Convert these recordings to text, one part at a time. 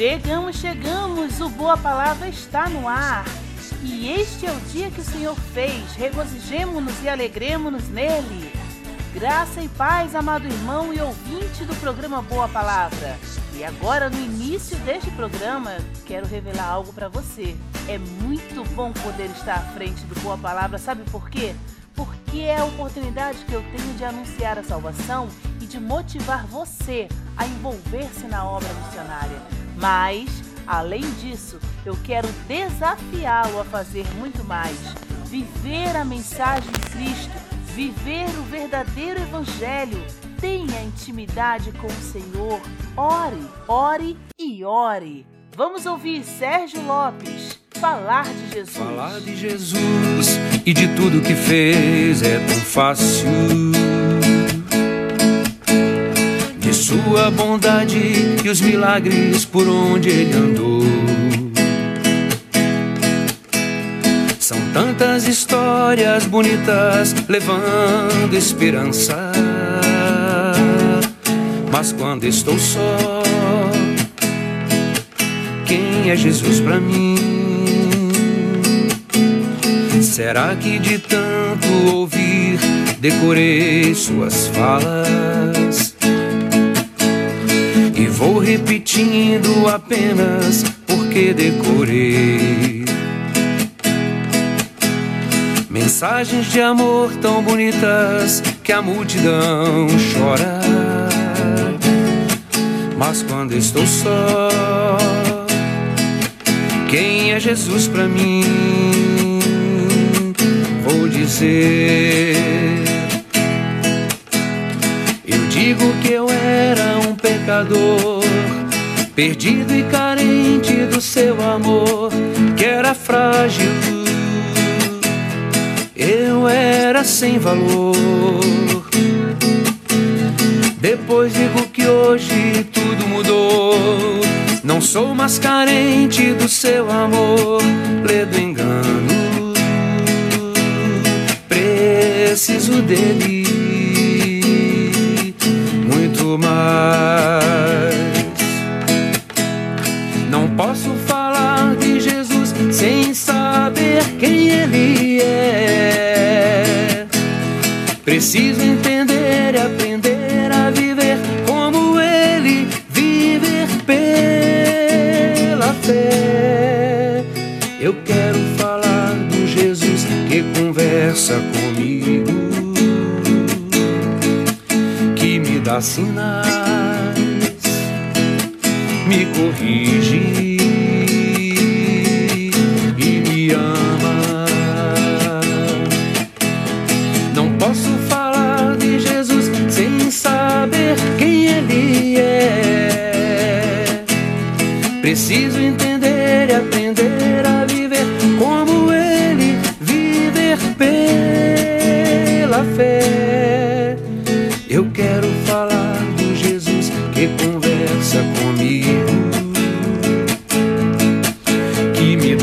Chegamos, chegamos, o Boa Palavra está no ar. E este é o dia que o Senhor fez, regozijemo-nos e alegremos-nos nele. Graça e paz, amado irmão e ouvinte do programa Boa Palavra. E agora, no início deste programa, quero revelar algo para você. É muito bom poder estar à frente do Boa Palavra, sabe por quê? Porque é a oportunidade que eu tenho de anunciar a salvação e de motivar você a envolver-se na obra missionária. Mas, além disso, eu quero desafiá-lo a fazer muito mais. Viver a mensagem de Cristo, viver o verdadeiro Evangelho. Tenha intimidade com o Senhor. Ore, ore e ore. Vamos ouvir Sérgio Lopes falar de Jesus. Falar de Jesus e de tudo que fez é tão fácil. Sua bondade e os milagres por onde ele andou. São tantas histórias bonitas levando esperança. Mas quando estou só, quem é Jesus para mim? Será que de tanto ouvir decorei suas falas? Vou repetindo apenas porque decorei. Mensagens de amor tão bonitas que a multidão chora. Mas quando estou só, quem é Jesus para mim? Vou dizer. Eu digo que eu era um pecador, perdido e carente do seu amor, que era frágil. Eu era sem valor. Depois digo que hoje tudo mudou. Não sou mais carente do seu amor, ledo engano. Preciso dele Não posso falar de Jesus sem saber quem ele é. Preciso entender e aprender a viver como ele, viver pela fé. Eu quero falar do Jesus que conversa comigo, que me dá sinais, me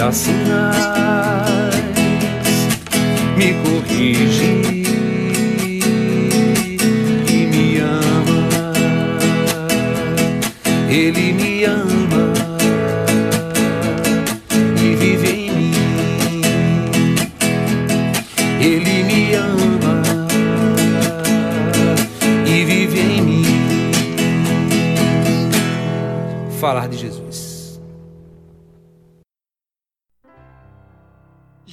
que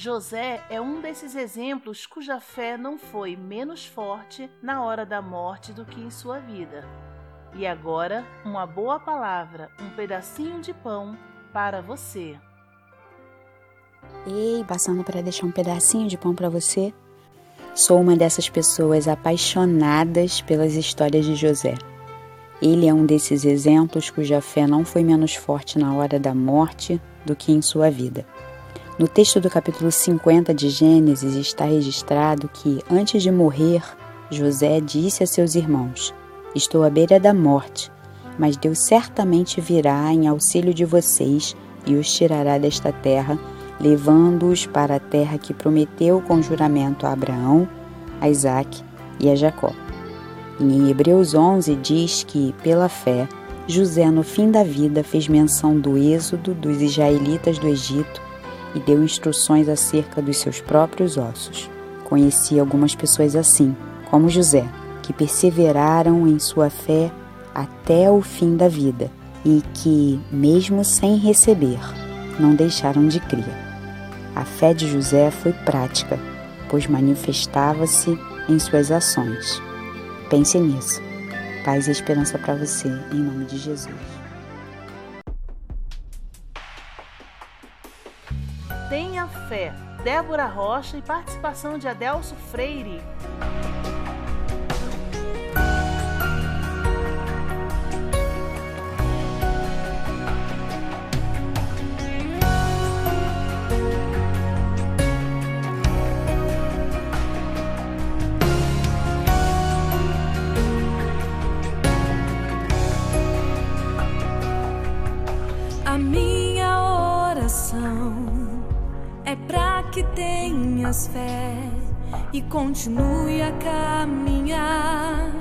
José é um desses exemplos cuja fé não foi menos forte na hora da morte do que em sua vida. E agora, uma boa palavra, um pedacinho de pão para você. Ei, passando para deixar um pedacinho de pão para você. Sou uma dessas pessoas apaixonadas pelas histórias de José. Ele é um desses exemplos cuja fé não foi menos forte na hora da morte do que em sua vida. No texto do capítulo 50 de Gênesis está registrado que, antes de morrer, José disse a seus irmãos: Estou à beira da morte, mas Deus certamente virá em auxílio de vocês e os tirará desta terra, levando-os para a terra que prometeu com juramento a Abraão, a Isaque e a Jacó. Em Hebreus 11 diz que, pela fé, José, no fim da vida, fez menção do êxodo dos israelitas do Egito e deu instruções acerca dos seus próprios ossos. Conheci algumas pessoas assim, como José, que perseveraram em sua fé até o fim da vida e que, mesmo sem receber, não deixaram de crer. A fé de José foi prática, pois manifestava-se em suas ações. Pense nisso. Paz e esperança para você, em nome de Jesus. Tenha fé. Débora Rocha e participação de Adelso Freire. Continue a caminhar,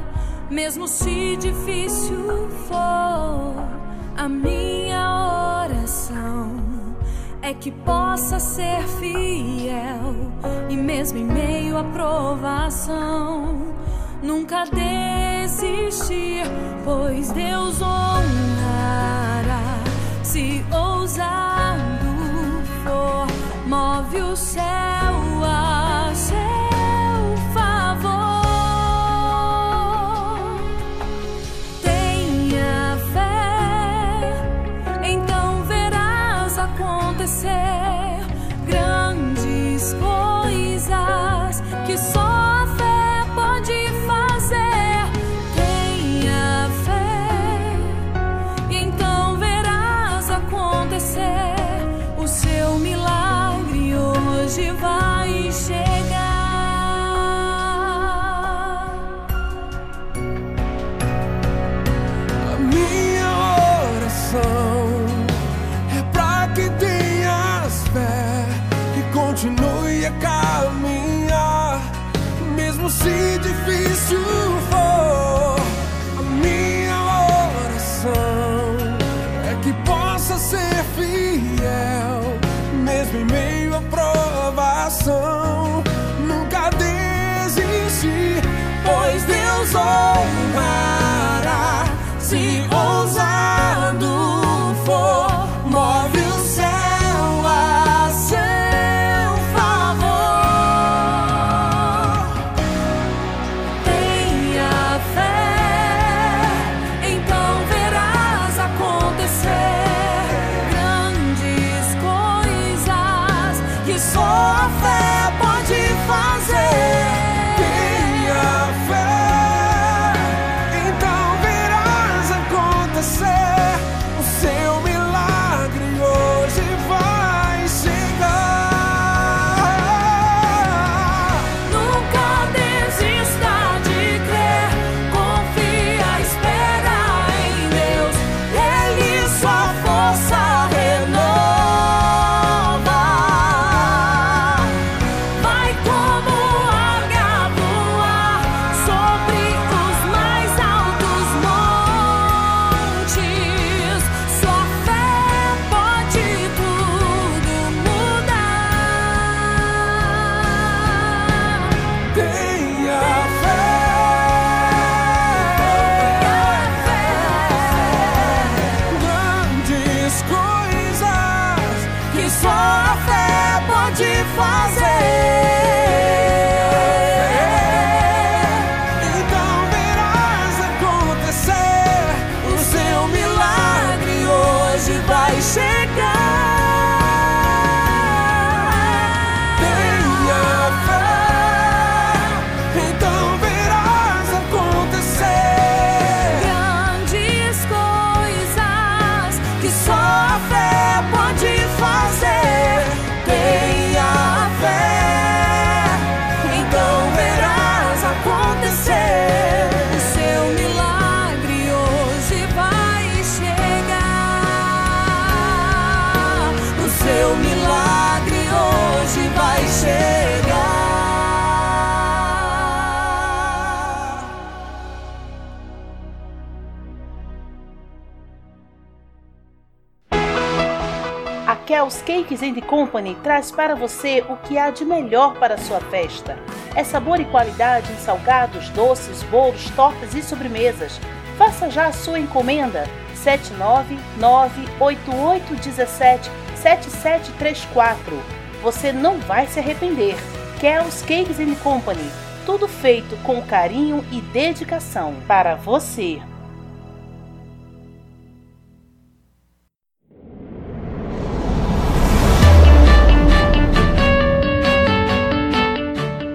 mesmo se difícil for. A minha oração é que possa ser fiel e mesmo em meio à provação, nunca desistir, pois Deus honrará se ousado acontecer grandes A Kel's Cakes and Company traz para você o que há de melhor para a sua festa. É sabor e qualidade em salgados, doces, bolos, tortas e sobremesas. Faça já a sua encomenda 79988177734. Você não vai se arrepender. Kel's Cakes and Company. Tudo feito com carinho e dedicação para você.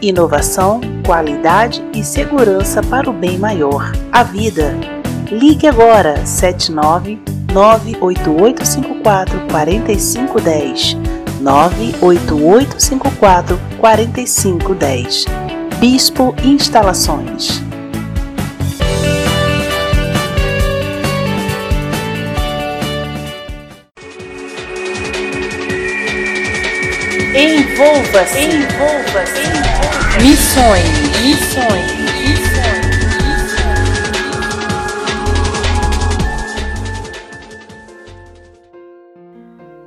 Inovação, qualidade e segurança para o bem maior, a vida. Ligue agora 79 98854 4510 98854 4510 Bispo Instalações. Envolva-se, envolva-se, envolva Missões, missões, missões.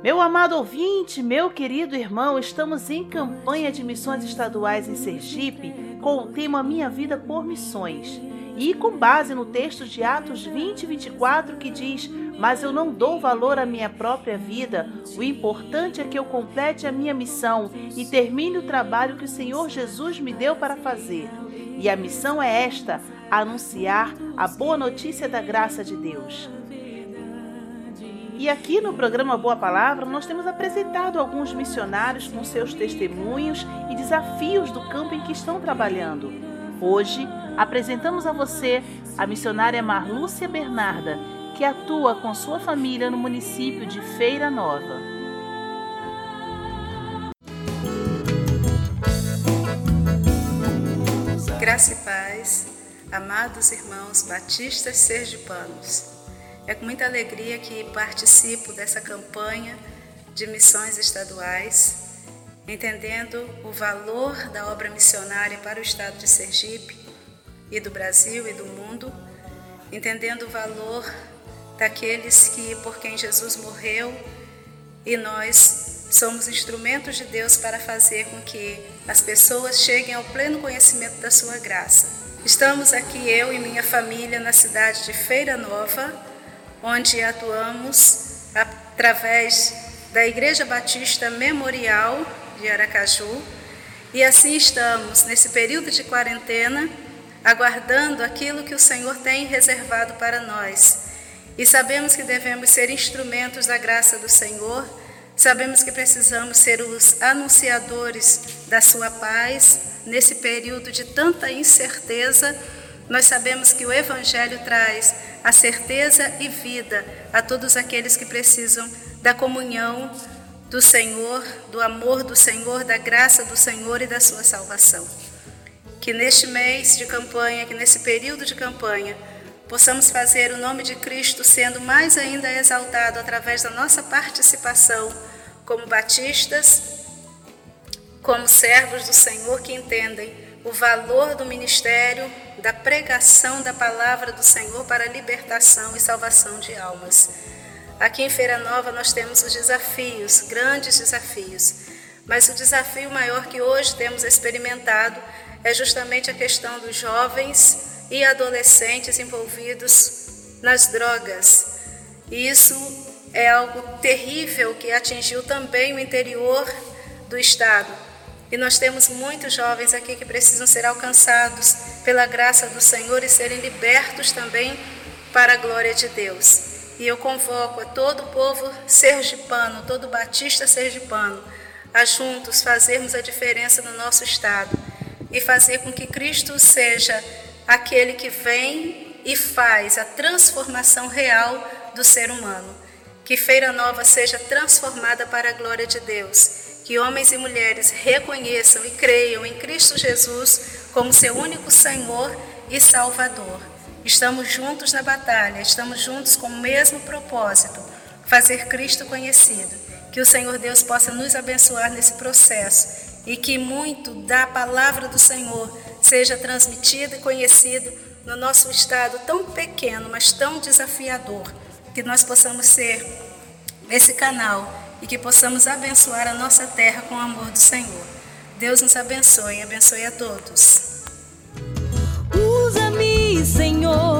Meu amado ouvinte, meu querido irmão, estamos em campanha de missões estaduais em Sergipe com o tema Minha Vida por Missões. E com base no texto de Atos 20 e 24 que diz: Mas eu não dou valor à minha própria vida, o importante é que eu complete a minha missão e termine o trabalho que o Senhor Jesus me deu para fazer. E a missão é esta: anunciar a boa notícia da graça de Deus. E aqui no programa Boa Palavra, nós temos apresentado alguns missionários com seus testemunhos e desafios do campo em que estão trabalhando. Hoje, apresentamos a você a missionária Marlúcia Bernarda, que atua com sua família no município de Feira Nova. Graça e paz, amados irmãos batistas sergipanos. É com muita alegria que participo dessa campanha de missões estaduais, entendendo o valor da obra missionária para o estado de Sergipe e do Brasil e do mundo, entendendo o valor daqueles que por quem Jesus morreu e nós somos instrumentos de Deus para fazer com que as pessoas cheguem ao pleno conhecimento da sua graça. Estamos aqui eu e minha família na cidade de Feira Nova, onde atuamos através da Igreja Batista Memorial de Aracaju, e assim estamos nesse período de quarentena aguardando aquilo que o Senhor tem reservado para nós. E sabemos que devemos ser instrumentos da graça do Senhor, sabemos que precisamos ser os anunciadores da Sua paz nesse período de tanta incerteza. Nós sabemos que o Evangelho traz a certeza e vida a todos aqueles que precisam da comunhão do Senhor, do amor do Senhor, da graça do Senhor e da sua salvação que neste mês de campanha, que nesse período de campanha, possamos fazer o nome de Cristo sendo mais ainda exaltado através da nossa participação como batistas, como servos do Senhor que entendem o valor do ministério, da pregação da palavra do Senhor para libertação e salvação de almas. Aqui em Feira Nova nós temos os desafios, grandes desafios, mas o desafio maior que hoje temos experimentado é justamente a questão dos jovens e adolescentes envolvidos nas drogas. Isso é algo terrível que atingiu também o interior do estado. E nós temos muitos jovens aqui que precisam ser alcançados pela graça do Senhor e serem libertos também para a glória de Deus. E eu convoco a todo o povo sergipano, todo batista sergipano, a juntos fazermos a diferença no nosso estado e fazer com que Cristo seja aquele que vem e faz a transformação real do ser humano. Que Feira Nova seja transformada para a glória de Deus que homens e mulheres reconheçam e creiam em Cristo Jesus como seu único Senhor e Salvador. Estamos juntos na batalha, estamos juntos com o mesmo propósito, fazer Cristo conhecido. Que o Senhor Deus possa nos abençoar nesse processo e que muito da palavra do Senhor seja transmitido e conhecido no nosso estado tão pequeno, mas tão desafiador, que nós possamos ser esse canal e que possamos abençoar a nossa terra com o amor do Senhor. Deus nos abençoe e abençoe a todos. Usa-me, Senhor.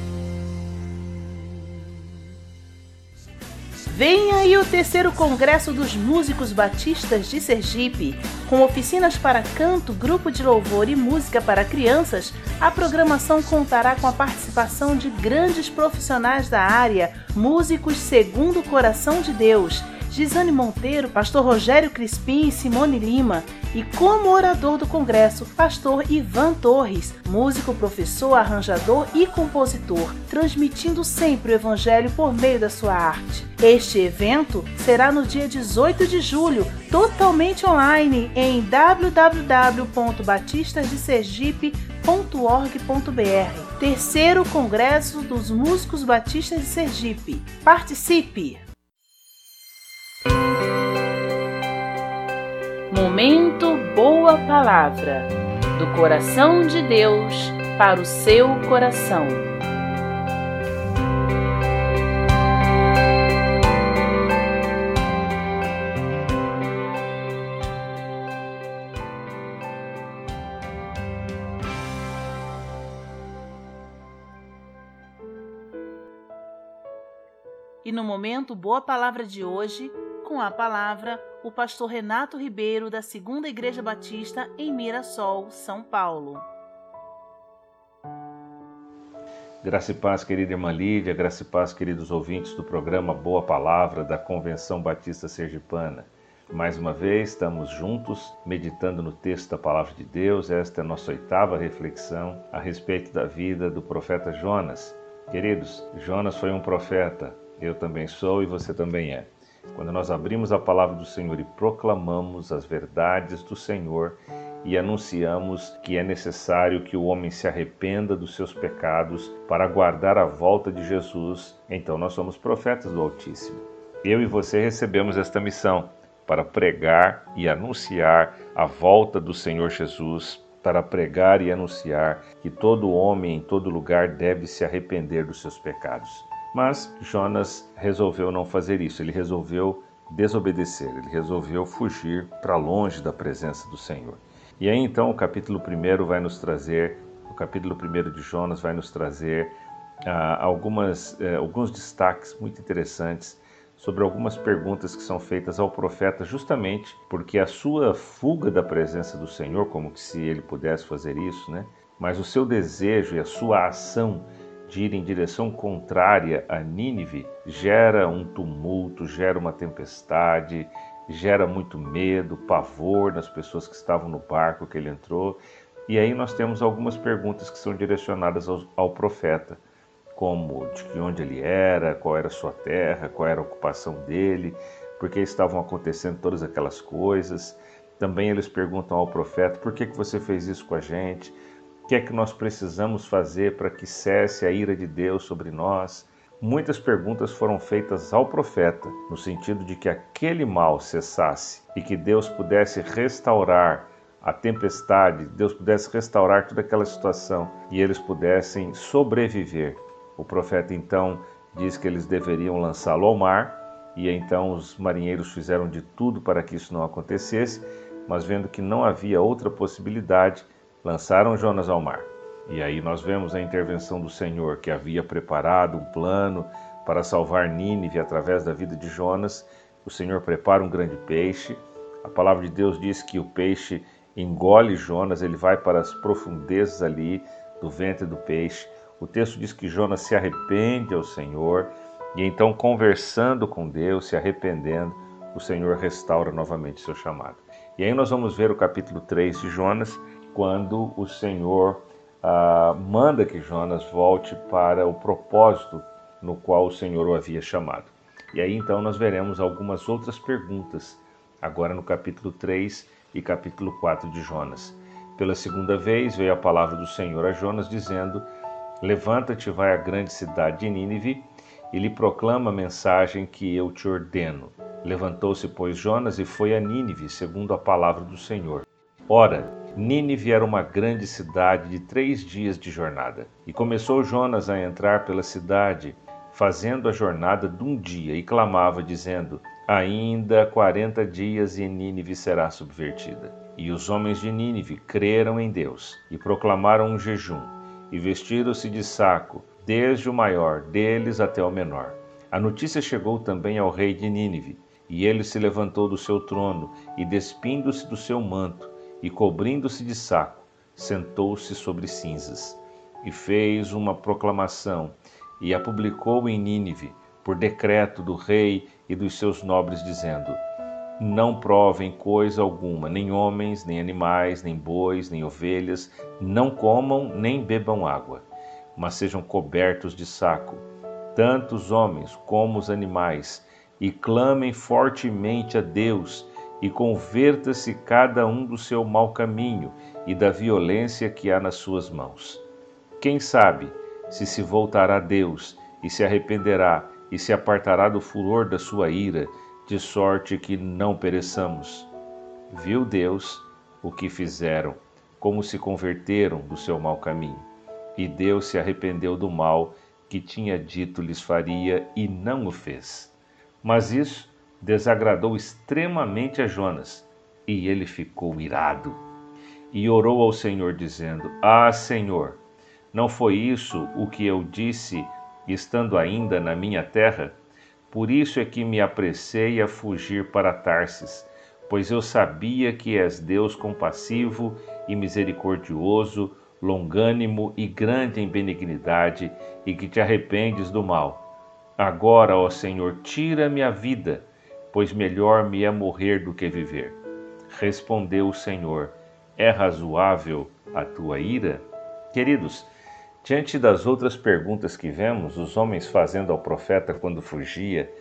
Vem aí o terceiro Congresso dos Músicos Batistas de Sergipe. Com oficinas para canto, grupo de louvor e música para crianças, a programação contará com a participação de grandes profissionais da área, músicos segundo o coração de Deus. Gisane Monteiro, pastor Rogério Crispim e Simone Lima, e como orador do congresso, pastor Ivan Torres, músico, professor, arranjador e compositor, transmitindo sempre o evangelho por meio da sua arte. Este evento será no dia 18 de julho, totalmente online em www.batistasdesergipe.org.br. Terceiro Congresso dos Músicos Batistas de Sergipe. Participe! Momento Boa Palavra do coração de Deus para o seu coração. E no momento Boa Palavra de hoje, com a palavra o pastor Renato Ribeiro, da Segunda Igreja Batista, em Mirassol, São Paulo. Graça e paz, querida irmã Lídia, graça e paz, queridos ouvintes do programa Boa Palavra da Convenção Batista Sergipana. Mais uma vez, estamos juntos meditando no texto da Palavra de Deus. Esta é a nossa oitava reflexão a respeito da vida do profeta Jonas. Queridos, Jonas foi um profeta, eu também sou e você também é. Quando nós abrimos a palavra do Senhor e proclamamos as verdades do Senhor e anunciamos que é necessário que o homem se arrependa dos seus pecados para aguardar a volta de Jesus, então nós somos profetas do Altíssimo. Eu e você recebemos esta missão para pregar e anunciar a volta do Senhor Jesus, para pregar e anunciar que todo homem em todo lugar deve se arrepender dos seus pecados. Mas Jonas resolveu não fazer isso, ele resolveu desobedecer, ele resolveu fugir para longe da presença do Senhor. E aí então o capítulo 1 vai nos trazer, o capítulo 1 de Jonas vai nos trazer ah, algumas, eh, alguns destaques muito interessantes sobre algumas perguntas que são feitas ao profeta, justamente porque a sua fuga da presença do Senhor, como se ele pudesse fazer isso, né? Mas o seu desejo e a sua ação de ir em direção contrária a Nínive gera um tumulto, gera uma tempestade, gera muito medo, pavor nas pessoas que estavam no barco que ele entrou. E aí nós temos algumas perguntas que são direcionadas ao, ao profeta, como de onde ele era, qual era a sua terra, qual era a ocupação dele, por que estavam acontecendo todas aquelas coisas. Também eles perguntam ao profeta: por que, que você fez isso com a gente? Que é que nós precisamos fazer para que cesse a ira de Deus sobre nós? muitas perguntas foram feitas ao profeta, no sentido de que aquele mal cessasse e que Deus pudesse restaurar a tempestade, Deus pudesse restaurar toda aquela situação e eles pudessem sobreviver. O profeta então diz que eles deveriam lançá-lo ao mar, e então os marinheiros fizeram de tudo para que isso não acontecesse, mas vendo que não havia outra possibilidade, lançaram Jonas ao mar. E aí nós vemos a intervenção do Senhor, que havia preparado um plano para salvar Nínive através da vida de Jonas. O Senhor prepara um grande peixe. A palavra de Deus diz que o peixe engole Jonas, ele vai para as profundezas ali do ventre do peixe. O texto diz que Jonas se arrepende ao Senhor e então, conversando com Deus, se arrependendo, o Senhor restaura novamente seu chamado. E aí nós vamos ver o capítulo 3 de Jonas, quando o Senhor ah, manda que Jonas volte para o propósito no qual o Senhor o havia chamado. E aí então nós veremos algumas outras perguntas, agora no capítulo 3 e capítulo 4 de Jonas. Pela segunda vez veio a palavra do Senhor a Jonas, dizendo: Levanta-te, vai à grande cidade de Nínive e lhe proclama a mensagem que eu te ordeno. Levantou-se, pois, Jonas e foi a Nínive, segundo a palavra do Senhor. Ora, Nínive era uma grande cidade de três dias de jornada. E começou Jonas a entrar pela cidade, fazendo a jornada de um dia, e clamava, dizendo: Ainda quarenta dias e Nínive será subvertida. E os homens de Nínive creram em Deus e proclamaram um jejum, e vestiram-se de saco, desde o maior deles até o menor. A notícia chegou também ao rei de Nínive, e ele se levantou do seu trono, e despindo-se do seu manto, e cobrindo-se de saco, sentou-se sobre cinzas, e fez uma proclamação, e a publicou em Nínive, por decreto do rei e dos seus nobres, dizendo: Não provem coisa alguma, nem homens, nem animais, nem bois, nem ovelhas, não comam nem bebam água, mas sejam cobertos de saco, tanto os homens como os animais, e clamem fortemente a Deus e converta-se cada um do seu mau caminho e da violência que há nas suas mãos. Quem sabe se se voltará a Deus e se arrependerá e se apartará do furor da sua ira, de sorte que não pereçamos. Viu Deus o que fizeram, como se converteram do seu mau caminho. E Deus se arrependeu do mal que tinha dito lhes faria e não o fez. Mas isso desagradou extremamente a Jonas, e ele ficou irado. E orou ao Senhor, dizendo: Ah, Senhor, não foi isso o que eu disse estando ainda na minha terra? Por isso é que me apressei a fugir para Tarsis, pois eu sabia que és Deus compassivo e misericordioso, longânimo e grande em benignidade, e que te arrependes do mal. Agora, ó Senhor, tira-me a vida pois melhor me é morrer do que viver. Respondeu o Senhor: É razoável a tua ira? Queridos, diante das outras perguntas que vemos, os homens fazendo ao profeta quando fugia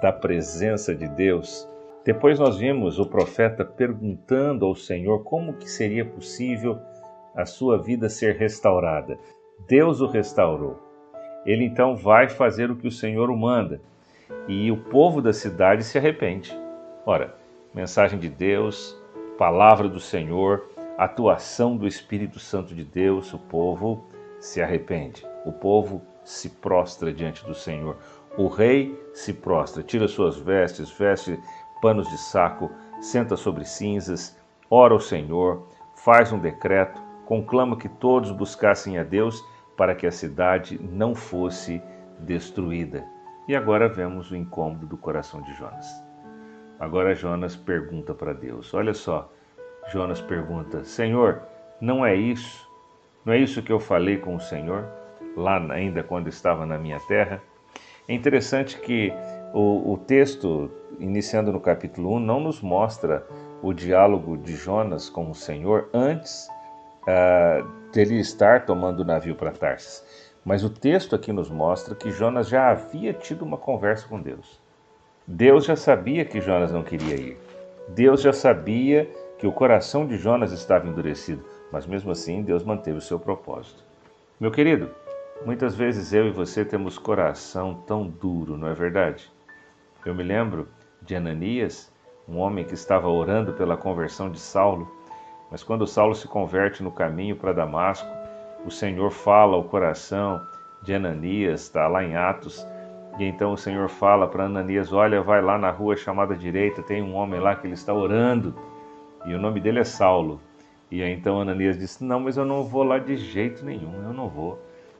da presença de Deus, depois nós vimos o profeta perguntando ao Senhor como que seria possível a sua vida ser restaurada. Deus o restaurou. Ele então vai fazer o que o Senhor o manda e o povo da cidade se arrepende. Ora, mensagem de Deus, palavra do Senhor, atuação do Espírito Santo de Deus, o povo se arrepende. O povo se prostra diante do Senhor. O rei se prostra, tira suas vestes, veste panos de saco, senta sobre cinzas, ora ao Senhor, faz um decreto, conclama que todos buscassem a Deus para que a cidade não fosse destruída. E agora vemos o incômodo do coração de Jonas. Agora Jonas pergunta para Deus: Olha só, Jonas pergunta: Senhor, não é isso? Não é isso que eu falei com o Senhor lá ainda quando estava na minha terra? É interessante que o, o texto, iniciando no capítulo 1, não nos mostra o diálogo de Jonas com o Senhor antes uh, dele estar tomando o navio para Tarsis. Mas o texto aqui nos mostra que Jonas já havia tido uma conversa com Deus. Deus já sabia que Jonas não queria ir. Deus já sabia que o coração de Jonas estava endurecido, mas mesmo assim Deus manteve o seu propósito. Meu querido, Muitas vezes eu e você temos coração tão duro, não é verdade? Eu me lembro de Ananias, um homem que estava orando pela conversão de Saulo, mas quando Saulo se converte no caminho para Damasco, o Senhor fala ao coração de Ananias, está lá em Atos, e então o Senhor fala para Ananias: Olha, vai lá na rua chamada direita, tem um homem lá que ele está orando, e o nome dele é Saulo. E aí então Ananias disse: Não, mas eu não vou lá de jeito nenhum, eu não vou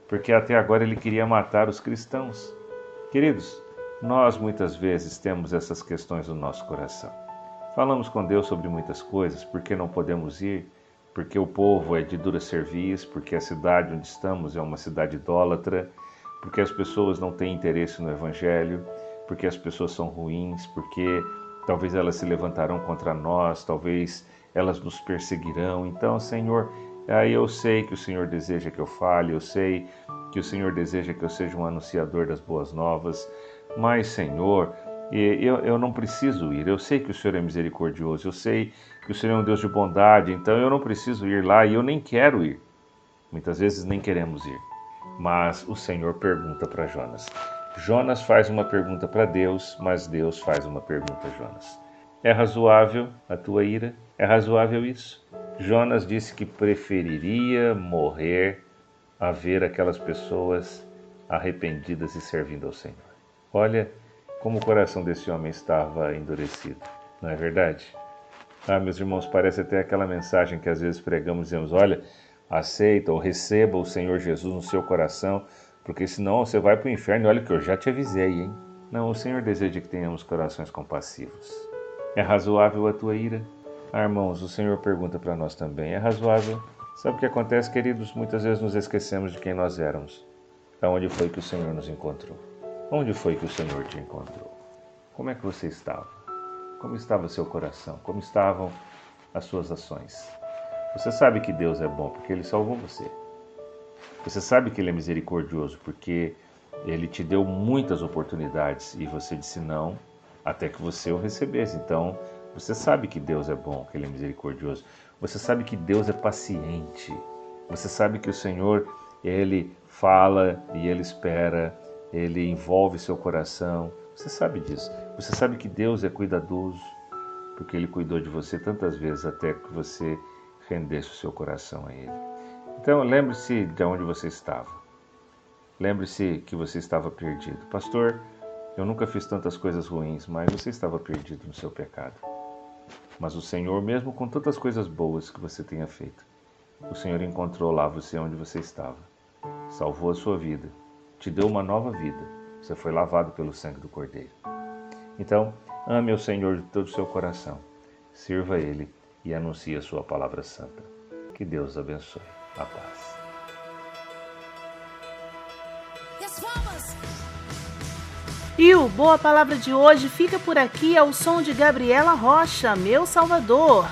porque até agora ele queria matar os cristãos. Queridos, nós muitas vezes temos essas questões no nosso coração. Falamos com Deus sobre muitas coisas, porque não podemos ir, porque o povo é de dura serviço, porque a cidade onde estamos é uma cidade idólatra, porque as pessoas não têm interesse no Evangelho, porque as pessoas são ruins, porque talvez elas se levantarão contra nós, talvez elas nos perseguirão. Então, Senhor, Aí eu sei que o Senhor deseja que eu fale, eu sei que o Senhor deseja que eu seja um anunciador das boas novas, mas, Senhor, eu, eu não preciso ir. Eu sei que o Senhor é misericordioso, eu sei que o Senhor é um Deus de bondade, então eu não preciso ir lá e eu nem quero ir. Muitas vezes nem queremos ir. Mas o Senhor pergunta para Jonas. Jonas faz uma pergunta para Deus, mas Deus faz uma pergunta a Jonas. É razoável a tua ira? É razoável isso? Jonas disse que preferiria morrer a ver aquelas pessoas arrependidas e servindo ao Senhor. Olha como o coração desse homem estava endurecido, não é verdade? Ah, meus irmãos, parece até aquela mensagem que às vezes pregamos e dizemos: olha, aceita ou receba o Senhor Jesus no seu coração, porque senão você vai para o inferno. Olha que eu já te avisei, hein? Não, o Senhor deseja que tenhamos corações compassivos. É razoável a tua ira? Ah, irmãos, o Senhor pergunta para nós também: é razoável? Sabe o que acontece, queridos? Muitas vezes nos esquecemos de quem nós éramos. Aonde foi que o Senhor nos encontrou? Onde foi que o Senhor te encontrou? Como é que você estava? Como estava seu coração? Como estavam as suas ações? Você sabe que Deus é bom porque Ele salvou você. Você sabe que Ele é misericordioso porque Ele te deu muitas oportunidades e você disse não até que você o recebesse. Então, você sabe que Deus é bom, que Ele é misericordioso. Você sabe que Deus é paciente. Você sabe que o Senhor, Ele fala e Ele espera, Ele envolve seu coração. Você sabe disso. Você sabe que Deus é cuidadoso, porque Ele cuidou de você tantas vezes até que você rendesse o seu coração a Ele. Então, lembre-se de onde você estava. Lembre-se que você estava perdido. Pastor, eu nunca fiz tantas coisas ruins, mas você estava perdido no seu pecado. Mas o Senhor, mesmo com tantas coisas boas que você tenha feito, o Senhor encontrou lá você onde você estava, salvou a sua vida, te deu uma nova vida, você foi lavado pelo sangue do Cordeiro. Então, ame o Senhor de todo o seu coração, sirva a Ele e anuncie a sua palavra santa. Que Deus abençoe. A paz. E o Boa Palavra de hoje fica por aqui ao som de Gabriela Rocha, meu Salvador.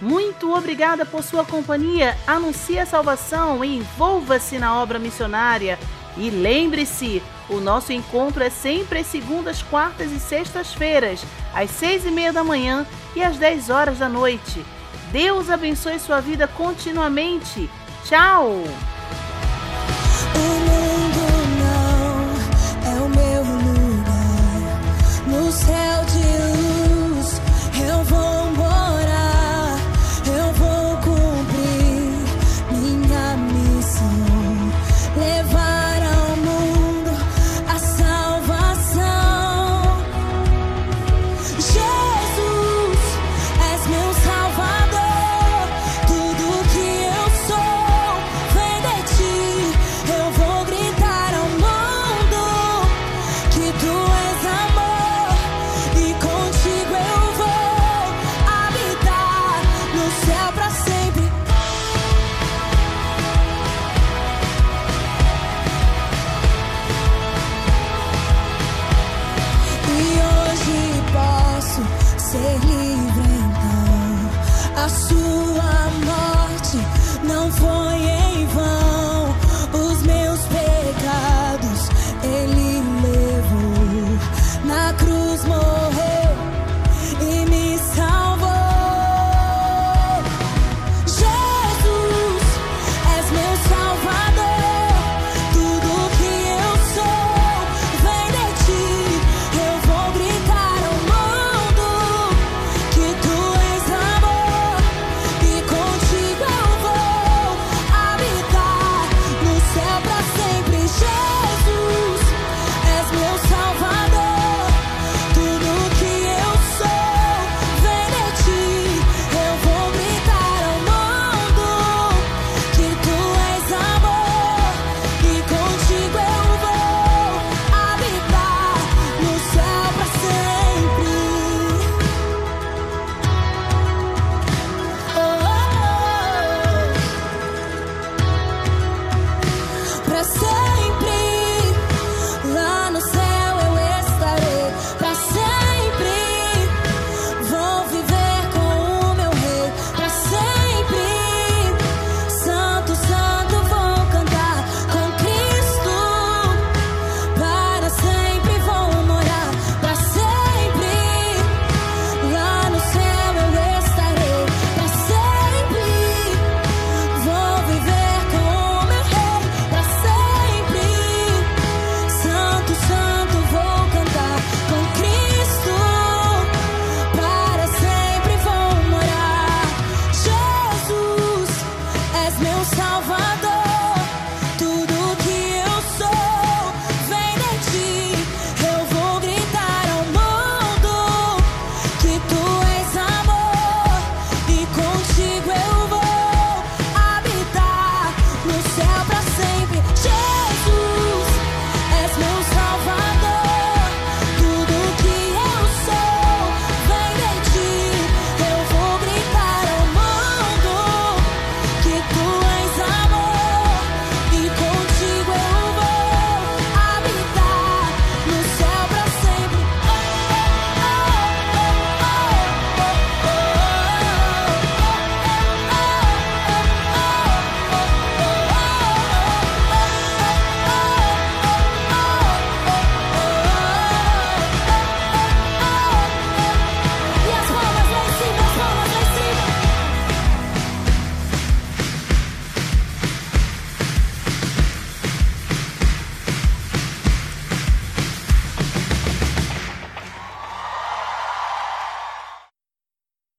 Muito obrigada por sua companhia. Anuncie a salvação e envolva-se na obra missionária. E lembre-se, o nosso encontro é sempre às segundas, quartas e sextas-feiras, às seis e meia da manhã e às dez horas da noite. Deus abençoe sua vida continuamente. Tchau! A sua